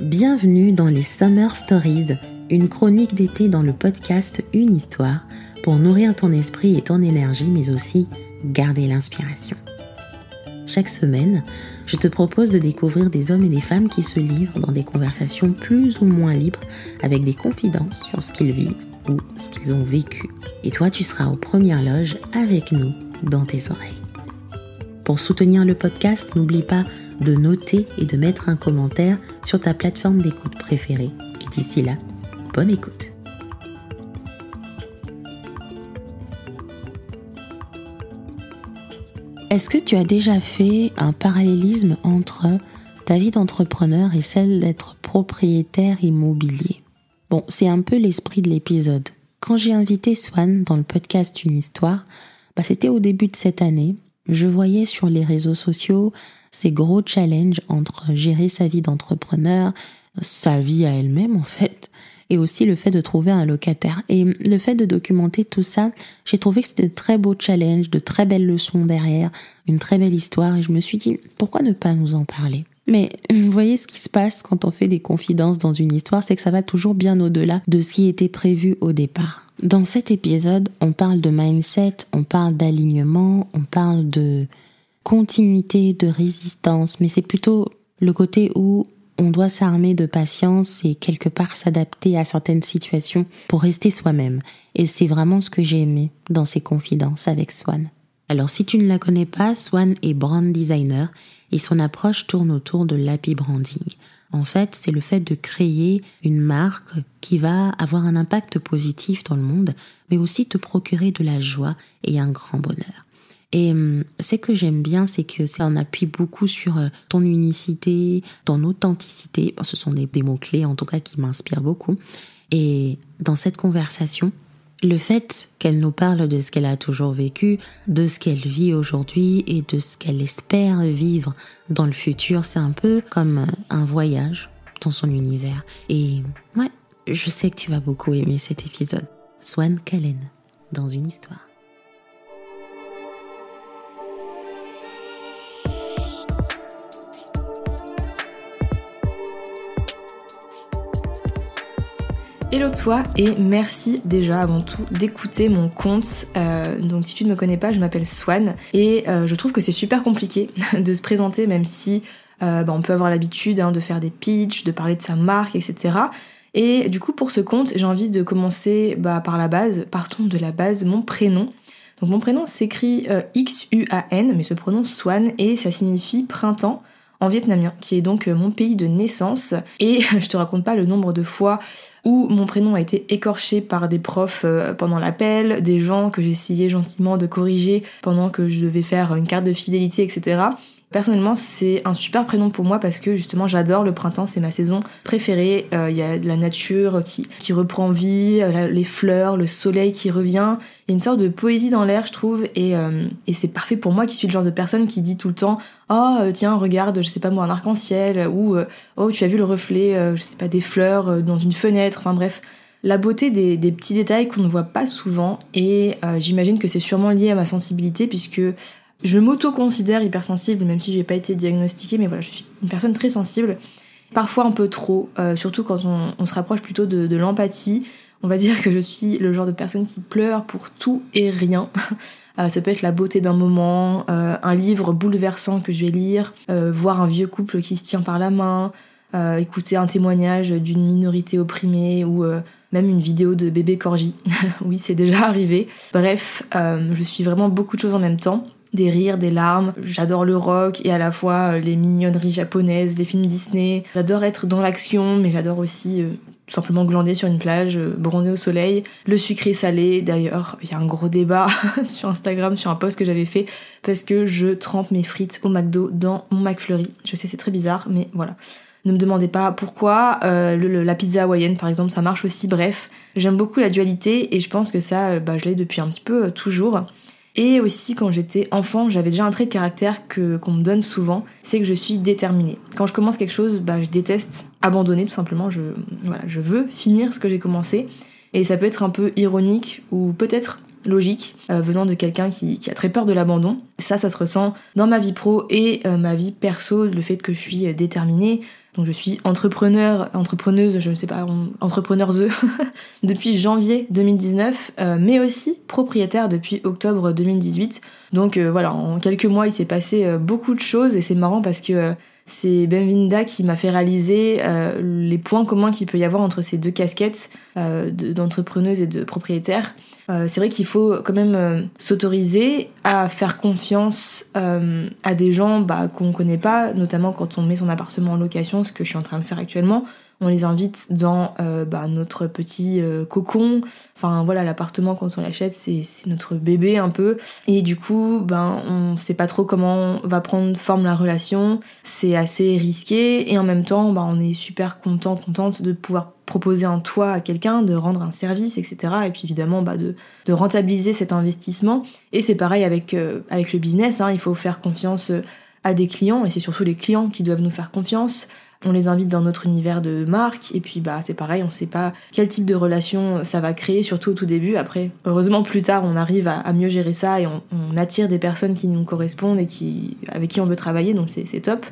Bienvenue dans les Summer Stories, une chronique d'été dans le podcast Une histoire pour nourrir ton esprit et ton énergie, mais aussi garder l'inspiration. Chaque semaine, je te propose de découvrir des hommes et des femmes qui se livrent dans des conversations plus ou moins libres avec des confidences sur ce qu'ils vivent ou ce qu'ils ont vécu. Et toi, tu seras aux premières loges avec nous dans tes oreilles. Pour soutenir le podcast, n'oublie pas de noter et de mettre un commentaire sur ta plateforme d'écoute préférée. Et d'ici là, bonne écoute. Est-ce que tu as déjà fait un parallélisme entre ta vie d'entrepreneur et celle d'être propriétaire immobilier? Bon, c'est un peu l'esprit de l'épisode. Quand j'ai invité Swan dans le podcast Une histoire, bah c'était au début de cette année. Je voyais sur les réseaux sociaux ces gros challenges entre gérer sa vie d'entrepreneur, sa vie à elle-même en fait, et aussi le fait de trouver un locataire. Et le fait de documenter tout ça, j'ai trouvé que c'était de très beaux challenges, de très belles leçons derrière, une très belle histoire, et je me suis dit, pourquoi ne pas nous en parler? Mais vous voyez ce qui se passe quand on fait des confidences dans une histoire, c'est que ça va toujours bien au-delà de ce qui était prévu au départ. Dans cet épisode, on parle de mindset, on parle d'alignement, on parle de continuité, de résistance, mais c'est plutôt le côté où on doit s'armer de patience et quelque part s'adapter à certaines situations pour rester soi-même. Et c'est vraiment ce que j'ai aimé dans ces confidences avec Swan. Alors si tu ne la connais pas, Swan est brand designer et son approche tourne autour de l'happy branding. En fait, c'est le fait de créer une marque qui va avoir un impact positif dans le monde, mais aussi te procurer de la joie et un grand bonheur. Et hum, ce que j'aime bien, c'est que ça en appuie beaucoup sur euh, ton unicité, ton authenticité. ce sont des, des mots-clés, en tout cas, qui m'inspirent beaucoup. Et dans cette conversation, le fait qu'elle nous parle de ce qu'elle a toujours vécu, de ce qu'elle vit aujourd'hui et de ce qu'elle espère vivre dans le futur, c'est un peu comme un voyage dans son univers. Et ouais, je sais que tu vas beaucoup aimer cet épisode. Swan Kalen, dans une histoire. Hello toi et merci déjà avant tout d'écouter mon compte. Euh, donc si tu ne me connais pas, je m'appelle Swan et euh, je trouve que c'est super compliqué de se présenter même si euh, bah, on peut avoir l'habitude hein, de faire des pitchs, de parler de sa marque, etc. Et du coup pour ce compte, j'ai envie de commencer bah, par la base. Partons de la base, mon prénom. Donc mon prénom s'écrit X-U-A-N mais se prononce Swan et ça signifie printemps en vietnamien, qui est donc mon pays de naissance. Et je te raconte pas le nombre de fois où mon prénom a été écorché par des profs euh, pendant l'appel, des gens que j'essayais gentiment de corriger pendant que je devais faire une carte de fidélité, etc. Personnellement, c'est un super prénom pour moi parce que justement, j'adore le printemps, c'est ma saison préférée. Euh, il y a de la nature qui, qui reprend vie, euh, les fleurs, le soleil qui revient. Il y a une sorte de poésie dans l'air, je trouve, et, euh, et c'est parfait pour moi qui suis le genre de personne qui dit tout le temps Oh, tiens, regarde, je sais pas moi, un arc-en-ciel, ou Oh, tu as vu le reflet, je sais pas, des fleurs dans une fenêtre, enfin bref la beauté des, des, petits détails qu'on ne voit pas souvent et j'imagine que c'est sûrement lié à ma sensibilité puisque je m'auto-considère hypersensible, même si j'ai pas été diagnostiquée, mais voilà, je suis une personne très sensible. Parfois un peu trop, euh, surtout quand on, se rapproche plutôt de, l'empathie. On va dire que je suis le genre de personne qui pleure pour tout et rien. Euh, ça peut être la beauté d'un moment, euh, un livre bouleversant que je vais lire, voir un vieux couple qui se tient par la main, écouter un témoignage d'une minorité opprimée ou même une vidéo de bébé corgi. oui, c'est déjà arrivé. Bref, je suis vraiment beaucoup de choses en même temps des rires, des larmes. J'adore le rock et à la fois euh, les mignonneries japonaises, les films Disney. J'adore être dans l'action, mais j'adore aussi euh, tout simplement glander sur une plage, euh, bronzer au soleil. Le sucré salé, d'ailleurs, il y a un gros débat sur Instagram, sur un post que j'avais fait, parce que je trempe mes frites au McDo dans mon McFlurry. Je sais, c'est très bizarre, mais voilà. Ne me demandez pas pourquoi. la pizza hawaïenne, par exemple, ça marche aussi. Bref, j'aime beaucoup la dualité et je pense que ça, bah, je l'ai depuis un petit peu toujours. Et aussi, quand j'étais enfant, j'avais déjà un trait de caractère que qu'on me donne souvent, c'est que je suis déterminée. Quand je commence quelque chose, bah, je déteste abandonner tout simplement. Je, voilà, je veux finir ce que j'ai commencé. Et ça peut être un peu ironique ou peut-être logique euh, venant de quelqu'un qui, a très peur de l'abandon. Ça, ça se ressent dans ma vie pro et euh, ma vie perso, le fait que je suis déterminée. Donc je suis entrepreneur, entrepreneuse, je ne sais pas, entrepreneur the depuis janvier 2019, euh, mais aussi propriétaire depuis octobre 2018. Donc euh, voilà, en quelques mois, il s'est passé euh, beaucoup de choses et c'est marrant parce que c'est Benvinda qui m'a fait réaliser les points communs qu'il peut y avoir entre ces deux casquettes d'entrepreneuse et de propriétaire. Euh, c'est vrai qu'il faut quand même euh, s'autoriser à faire confiance euh, à des gens bah, qu'on ne connaît pas, notamment quand on met son appartement en location, ce que je suis en train de faire actuellement. On les invite dans bah, notre petit cocon. Enfin voilà, l'appartement quand on l'achète, c'est notre bébé un peu. Et du coup, ben on sait pas trop comment va prendre forme la relation. C'est assez risqué et en même temps, bah, on est super content, contente de pouvoir proposer un toit à quelqu'un, de rendre un service, etc. Et puis évidemment bah, de, rentabiliser cet investissement. Et c'est pareil avec, euh, avec le business, hein. il faut faire confiance euh, à des clients, et c'est surtout les clients qui doivent nous faire confiance. On les invite dans notre univers de marque, et puis bah c'est pareil, on sait pas quel type de relation ça va créer, surtout au tout début. Après, heureusement plus tard, on arrive à, mieux gérer ça et on, attire des personnes qui nous correspondent et qui, avec qui on veut travailler, donc c'est top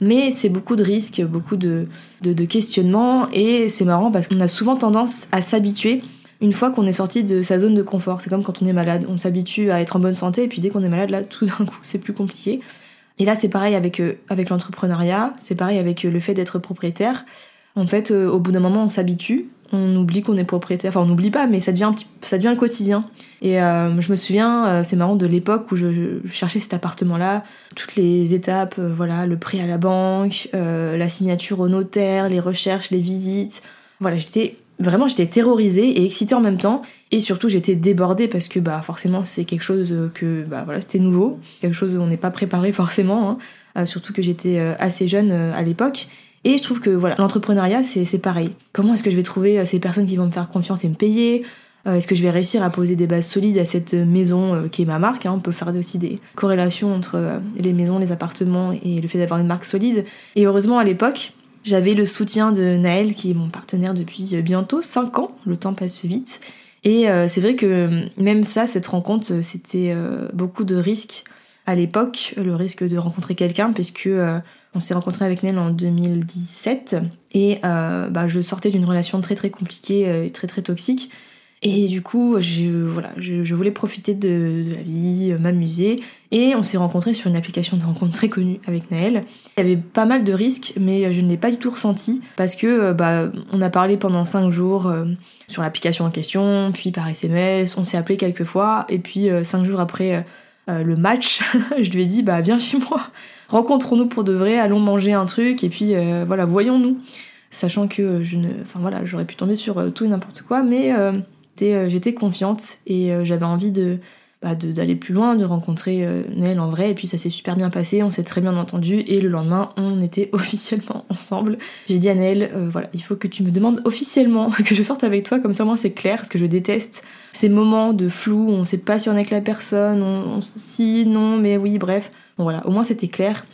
mais c'est beaucoup de risques, beaucoup de, de, questionnements, et c'est marrant parce qu'on a souvent tendance à s'habituer une fois qu'on est sorti de sa zone de confort. C'est comme quand on est malade, on s'habitue à être en bonne santé, et puis dès qu'on est malade, là, tout d'un coup, c'est plus compliqué. Et là, c'est pareil avec, euh, avec l'entrepreneuriat, c'est pareil avec euh, le fait d'être propriétaire. En fait, euh, au bout d'un moment, on s'habitue, on oublie qu'on est propriétaire. Enfin, on n'oublie pas, mais ça devient, un petit, ça devient le quotidien. Et euh, je me souviens, c'est marrant, de l'époque où je, cherchais cet appartement-là, toutes les étapes, voilà, le prêt à la banque, la signature au notaire, les recherches, les visites. Voilà, j'étais vraiment, j'étais terrorisée et excitée en même temps. Et surtout, j'étais débordée parce que, bah, forcément, c'est quelque chose que, bah, voilà, c'était nouveau, quelque chose où on n'est pas préparé forcément. Hein. surtout que j'étais assez jeune à l'époque. Et je trouve que voilà, l'entrepreneuriat, c'est pareil. Comment est-ce que je vais trouver euh, ces personnes qui vont me faire confiance et me payer? Euh, Est-ce que je vais réussir à poser des bases solides à cette maison euh, qui est ma marque hein? On peut faire aussi des corrélations entre les maisons, les appartements et le fait d'avoir une marque solide. Et heureusement, à l'époque, j'avais le soutien de Naël, qui est mon partenaire depuis bientôt 5 ans. Le temps passe vite. Et c'est vrai que même ça, cette rencontre, c'était beaucoup de risques à l'époque, le risque de rencontrer quelqu'un, puisque on s'est rencontré avec Nel en 2017 et euh, bah, je sortais d'une relation très très compliquée euh, et très très toxique. Et du coup, je, voilà, je, voulais profiter de, la vie, euh, m'amuser. Et on s'est rencontrés sur une application de rencontre très connue avec Naël. Il y avait pas mal de risques, mais je ne l'ai pas du tout ressenti parce que bah, on a parlé pendant 5 jours sur l'application en question, puis par SMS, on s'est appelé quelques fois, et puis 5 jours après le match, je lui ai dit bah viens chez moi rencontrons-nous pour de vrai, allons manger un truc et puis euh, voilà, voyons-nous. Sachant que je ne, enfin voilà, j'aurais pu tomber sur euh, tout et n'importe quoi, mais euh, j'étais confiante et j'avais envie de bah, d'aller plus loin, de rencontrer Nel en vrai, et puis ça s'est super bien passé, on s'est très bien entendu, et le lendemain, on était officiellement ensemble. J'ai dit à Nel, voilà, il faut que tu me demandes officiellement que je sorte avec toi, comme ça moi c'est clair, parce que je déteste ces moments de flou, on sait pas si on est avec la personne, on, si, non, mais oui, bref. Bon voilà, au moins c'était clair.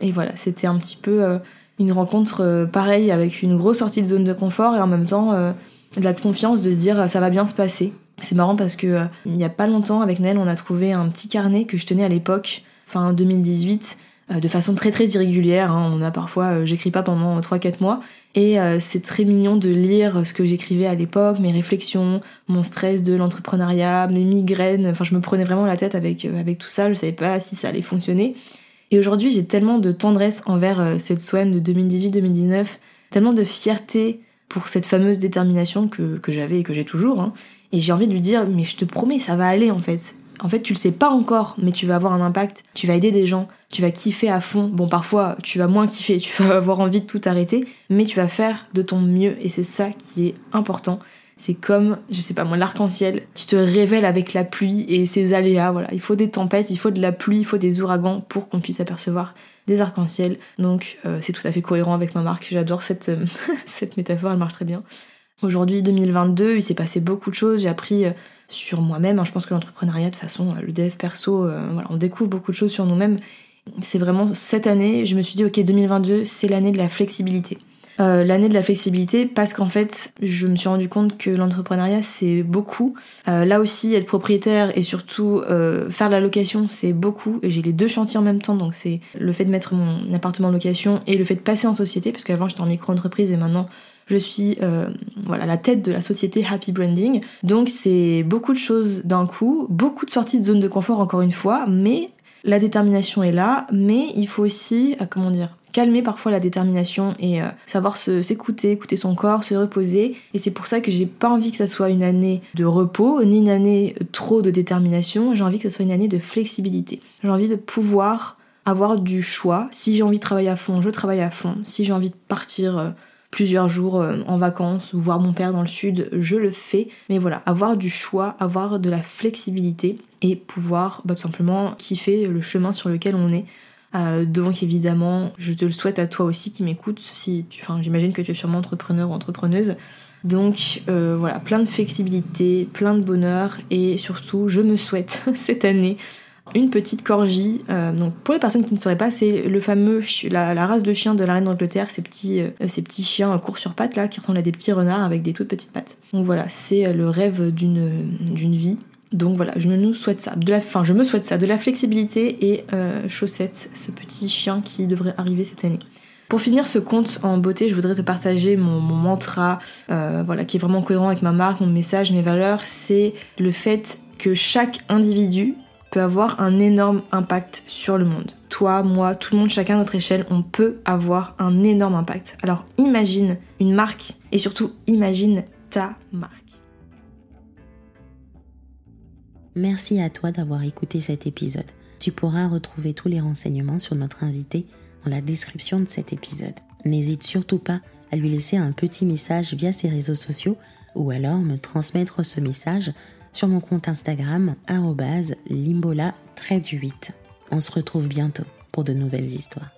Et voilà, c'était un petit peu euh, une rencontre euh, pareille avec une grosse sortie de zone de confort et en même temps euh, de la confiance de se dire ça va bien se passer. C'est marrant parce que il n'y a pas longtemps avec Nel, on a trouvé un petit carnet que je tenais à l'époque, fin 2018 euh, de façon très très irrégulière. Hein. On a parfois, euh, j'écris pas pendant 3-4 mois. Et euh, c'est très mignon de lire ce que j'écrivais à l'époque, mes réflexions, mon stress de l'entrepreneuriat, mes migraines. Enfin, je me prenais vraiment la tête avec, avec tout ça. Je savais pas si ça allait fonctionner. Et aujourd'hui, j'ai tellement de tendresse envers cette Swan de 2018-2019, tellement de fierté pour cette fameuse détermination que, que j'avais et que j'ai toujours. Hein. Et j'ai envie de lui dire, mais je te promets, ça va aller en fait. En fait, tu le sais pas encore, mais tu vas avoir un impact, tu vas aider des gens, tu vas kiffer à fond. Bon, parfois, tu vas moins kiffer, tu vas avoir envie de tout arrêter, mais tu vas faire de ton mieux et c'est ça qui est important. C'est comme, je sais pas moi, l'arc-en-ciel. Tu te révèles avec la pluie et ses aléas, voilà. Il faut des tempêtes, il faut de la pluie, il faut des ouragans pour qu'on puisse apercevoir des arcs-en-ciel. Donc, euh, c'est tout à fait cohérent avec ma marque. J'adore cette, euh, cette métaphore, elle marche très bien. Aujourd'hui, 2022, il s'est passé beaucoup de choses. J'ai appris euh, sur moi-même. Hein. Je pense que l'entrepreneuriat, de façon, le dev perso, voilà, on découvre beaucoup de choses sur nous-mêmes c'est vraiment cette année, je me suis dit, ok, 2022, c'est l'année de la flexibilité. Euh, l'année de la flexibilité parce qu'en fait, je me suis rendu compte que l'entrepreneuriat c'est beaucoup. Euh, là aussi, être propriétaire et surtout euh, faire la location c'est beaucoup. Et j'ai les deux chantiers en même temps, donc c'est le fait de mettre mon appartement en location et le fait de passer en société, parce qu'avant j'étais en micro-entreprise et maintenant je suis voilà la tête de la société Happy Branding. Donc c'est beaucoup de choses d'un coup, beaucoup de sorties de zone de confort encore une fois, mais la détermination est là, mais il faut aussi, comment dire, calmer parfois la détermination et euh, savoir s'écouter, écouter son corps, se reposer. Et c'est pour ça que j'ai pas envie que ça soit une année de repos, ni une année trop de détermination. J'ai envie que ça soit une année de flexibilité. J'ai envie de pouvoir avoir du choix. Si j'ai envie de travailler à fond, je travaille à fond. Si j'ai envie de partir euh, plusieurs jours euh, en vacances ou voir mon père dans le sud, je le fais. Mais voilà, avoir du choix, avoir de la flexibilité et pouvoir bah, tout simplement kiffer le chemin sur lequel on est. Euh, donc évidemment, je te le souhaite à toi aussi qui m'écoutes. Si tu, enfin, j'imagine que tu es sûrement entrepreneur ou entrepreneuse. Donc euh, voilà, plein de flexibilité, plein de bonheur et surtout, je me souhaite cette année une petite corgi. Euh, donc pour les personnes qui ne sauraient pas, c'est le fameux la, race de chien de la reine d'Angleterre, ces petits ces petits chiens courts sur pattes là qui ressemblent à des petits renards avec des toutes petites pattes. Donc voilà, c'est le rêve d'une d'une vie. Donc voilà, je nous souhaite ça. De la, fin, je me souhaite ça, de la flexibilité et euh, chaussette, ce petit chien qui devrait arriver cette année. Pour finir ce compte en beauté, je voudrais te partager mon, mantra, euh, voilà, qui est vraiment cohérent avec ma marque, mon message, mes valeurs. C'est le fait que chaque individu peut avoir un énorme impact sur le monde. Toi, moi, tout le monde, chacun à notre échelle, on peut avoir un énorme impact. Alors imagine une marque et surtout imagine ta marque. Merci à toi d'avoir écouté cet épisode. Tu pourras retrouver tous les renseignements sur notre invité dans la description de cet épisode. N'hésite surtout pas à lui laisser un petit message via ses réseaux sociaux ou alors me transmettre ce message sur mon compte Instagram limbola 8. On se retrouve bientôt pour de nouvelles histoires.